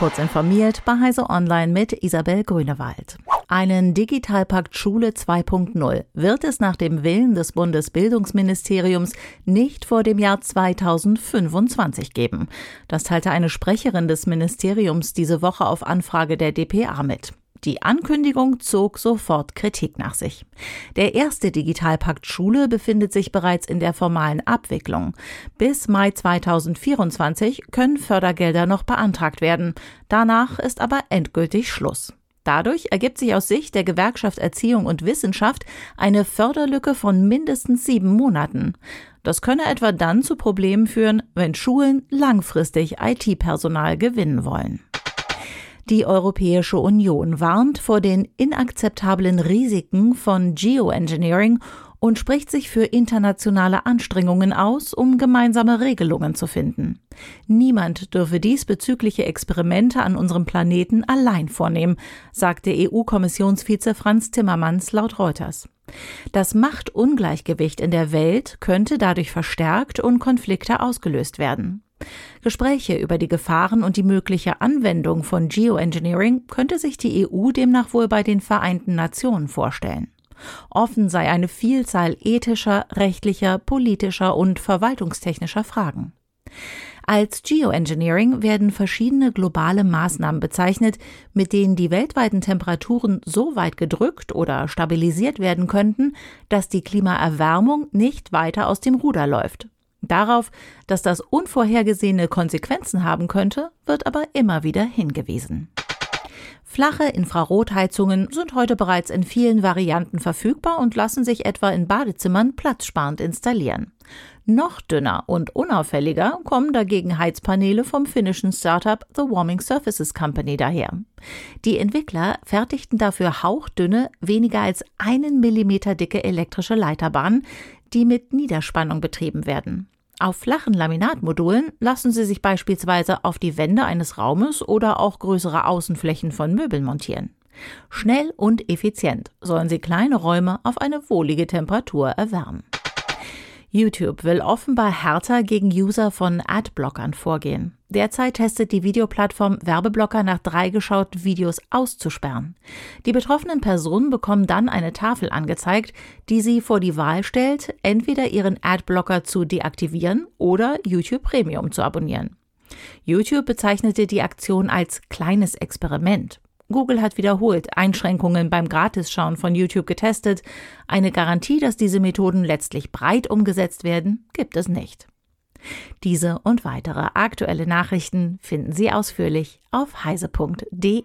Kurz informiert bei Heise Online mit Isabel Grünewald. Einen Digitalpakt Schule 2.0 wird es nach dem Willen des Bundesbildungsministeriums nicht vor dem Jahr 2025 geben. Das teilte eine Sprecherin des Ministeriums diese Woche auf Anfrage der DPA mit. Die Ankündigung zog sofort Kritik nach sich. Der erste Digitalpakt Schule befindet sich bereits in der formalen Abwicklung. Bis Mai 2024 können Fördergelder noch beantragt werden. Danach ist aber endgültig Schluss. Dadurch ergibt sich aus Sicht der Gewerkschaft Erziehung und Wissenschaft eine Förderlücke von mindestens sieben Monaten. Das könne etwa dann zu Problemen führen, wenn Schulen langfristig IT-Personal gewinnen wollen. Die Europäische Union warnt vor den inakzeptablen Risiken von Geoengineering und spricht sich für internationale Anstrengungen aus, um gemeinsame Regelungen zu finden. Niemand dürfe diesbezügliche Experimente an unserem Planeten allein vornehmen, sagte EU-Kommissionsvize Franz Timmermans laut Reuters. Das Machtungleichgewicht in der Welt könnte dadurch verstärkt und Konflikte ausgelöst werden. Gespräche über die Gefahren und die mögliche Anwendung von Geoengineering könnte sich die EU demnach wohl bei den Vereinten Nationen vorstellen. Offen sei eine Vielzahl ethischer, rechtlicher, politischer und verwaltungstechnischer Fragen. Als Geoengineering werden verschiedene globale Maßnahmen bezeichnet, mit denen die weltweiten Temperaturen so weit gedrückt oder stabilisiert werden könnten, dass die Klimaerwärmung nicht weiter aus dem Ruder läuft. Darauf, dass das unvorhergesehene Konsequenzen haben könnte, wird aber immer wieder hingewiesen. Flache Infrarotheizungen sind heute bereits in vielen Varianten verfügbar und lassen sich etwa in Badezimmern platzsparend installieren. Noch dünner und unauffälliger kommen dagegen Heizpaneele vom finnischen Startup The Warming Surfaces Company daher. Die Entwickler fertigten dafür hauchdünne, weniger als einen Millimeter dicke elektrische Leiterbahnen, die mit Niederspannung betrieben werden. Auf flachen Laminatmodulen lassen sie sich beispielsweise auf die Wände eines Raumes oder auch größere Außenflächen von Möbeln montieren. Schnell und effizient sollen sie kleine Räume auf eine wohlige Temperatur erwärmen. YouTube will offenbar härter gegen User von Adblockern vorgehen. Derzeit testet die Videoplattform Werbeblocker nach drei geschauten Videos auszusperren. Die betroffenen Personen bekommen dann eine Tafel angezeigt, die sie vor die Wahl stellt, entweder ihren Adblocker zu deaktivieren oder YouTube Premium zu abonnieren. YouTube bezeichnete die Aktion als kleines Experiment. Google hat wiederholt Einschränkungen beim Gratisschauen von YouTube getestet. Eine Garantie, dass diese Methoden letztlich breit umgesetzt werden, gibt es nicht. Diese und weitere aktuelle Nachrichten finden Sie ausführlich auf heise.de.